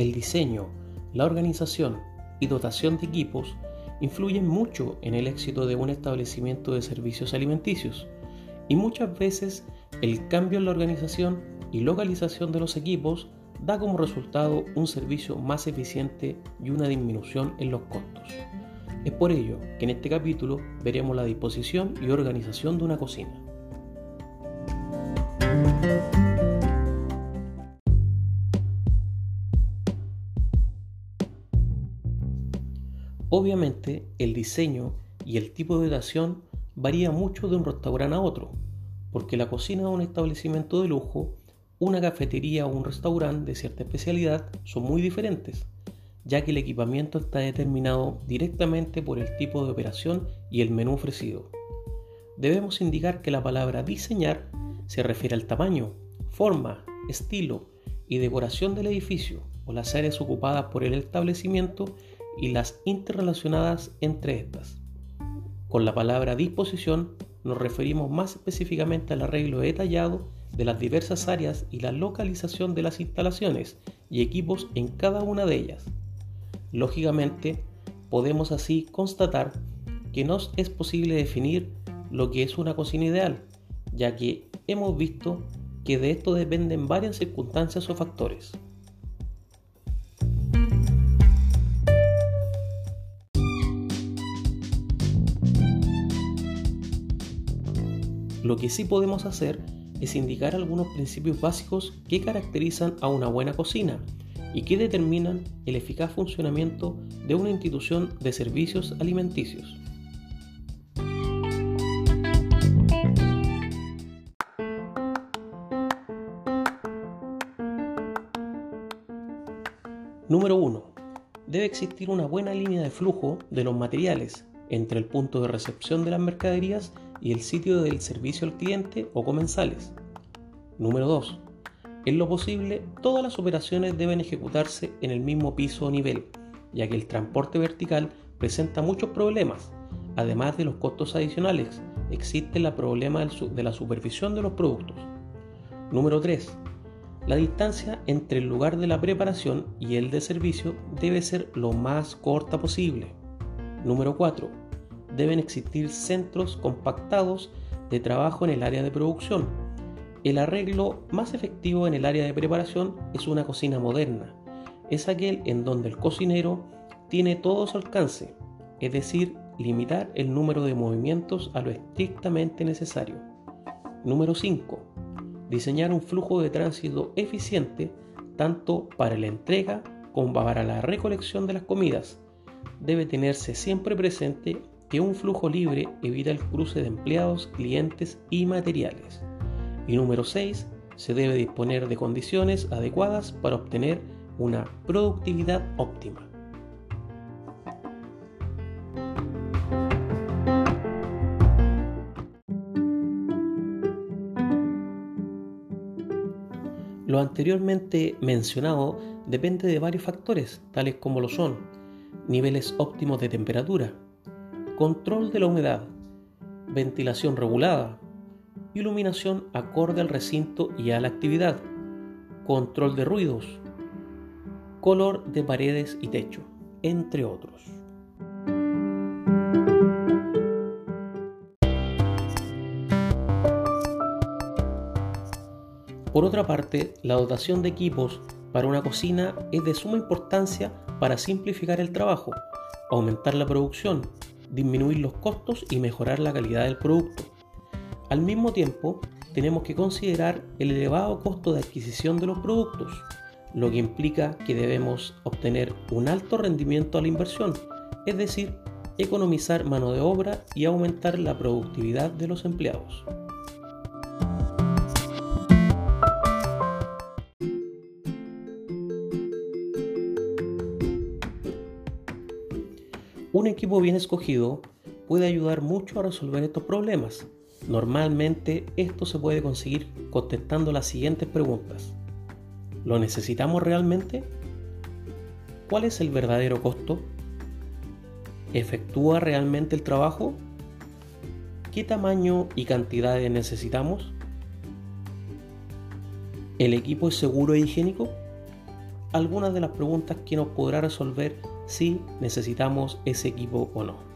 El diseño, la organización y dotación de equipos influyen mucho en el éxito de un establecimiento de servicios alimenticios y muchas veces el cambio en la organización y localización de los equipos da como resultado un servicio más eficiente y una disminución en los costos. Es por ello que en este capítulo veremos la disposición y organización de una cocina. Obviamente el diseño y el tipo de dotación varía mucho de un restaurante a otro, porque la cocina de un establecimiento de lujo, una cafetería o un restaurante de cierta especialidad son muy diferentes, ya que el equipamiento está determinado directamente por el tipo de operación y el menú ofrecido. Debemos indicar que la palabra diseñar se refiere al tamaño, forma, estilo y decoración del edificio o las áreas ocupadas por el establecimiento y las interrelacionadas entre estas. Con la palabra disposición nos referimos más específicamente al arreglo detallado de las diversas áreas y la localización de las instalaciones y equipos en cada una de ellas. Lógicamente, podemos así constatar que no es posible definir lo que es una cocina ideal, ya que hemos visto que de esto dependen varias circunstancias o factores. Lo que sí podemos hacer es indicar algunos principios básicos que caracterizan a una buena cocina y que determinan el eficaz funcionamiento de una institución de servicios alimenticios. Número 1. Debe existir una buena línea de flujo de los materiales entre el punto de recepción de las mercaderías y el sitio del servicio al cliente o comensales. Número 2. En lo posible, todas las operaciones deben ejecutarse en el mismo piso o nivel, ya que el transporte vertical presenta muchos problemas. Además de los costos adicionales, existe el problema de la supervisión de los productos. Número 3. La distancia entre el lugar de la preparación y el de servicio debe ser lo más corta posible. Número 4 deben existir centros compactados de trabajo en el área de producción. El arreglo más efectivo en el área de preparación es una cocina moderna. Es aquel en donde el cocinero tiene todo su alcance, es decir, limitar el número de movimientos a lo estrictamente necesario. Número 5. Diseñar un flujo de tránsito eficiente tanto para la entrega como para la recolección de las comidas. Debe tenerse siempre presente que un flujo libre evita el cruce de empleados, clientes y materiales. Y número 6. Se debe disponer de condiciones adecuadas para obtener una productividad óptima. Lo anteriormente mencionado depende de varios factores, tales como lo son niveles óptimos de temperatura, control de la humedad, ventilación regulada, iluminación acorde al recinto y a la actividad, control de ruidos, color de paredes y techo, entre otros. Por otra parte, la dotación de equipos para una cocina es de suma importancia para simplificar el trabajo, aumentar la producción disminuir los costos y mejorar la calidad del producto. Al mismo tiempo, tenemos que considerar el elevado costo de adquisición de los productos, lo que implica que debemos obtener un alto rendimiento a la inversión, es decir, economizar mano de obra y aumentar la productividad de los empleados. Un equipo bien escogido puede ayudar mucho a resolver estos problemas. Normalmente esto se puede conseguir contestando las siguientes preguntas. ¿Lo necesitamos realmente? ¿Cuál es el verdadero costo? ¿Efectúa realmente el trabajo? ¿Qué tamaño y cantidades necesitamos? ¿El equipo es seguro e higiénico? Algunas de las preguntas que nos podrá resolver si necesitamos ese equipo o no.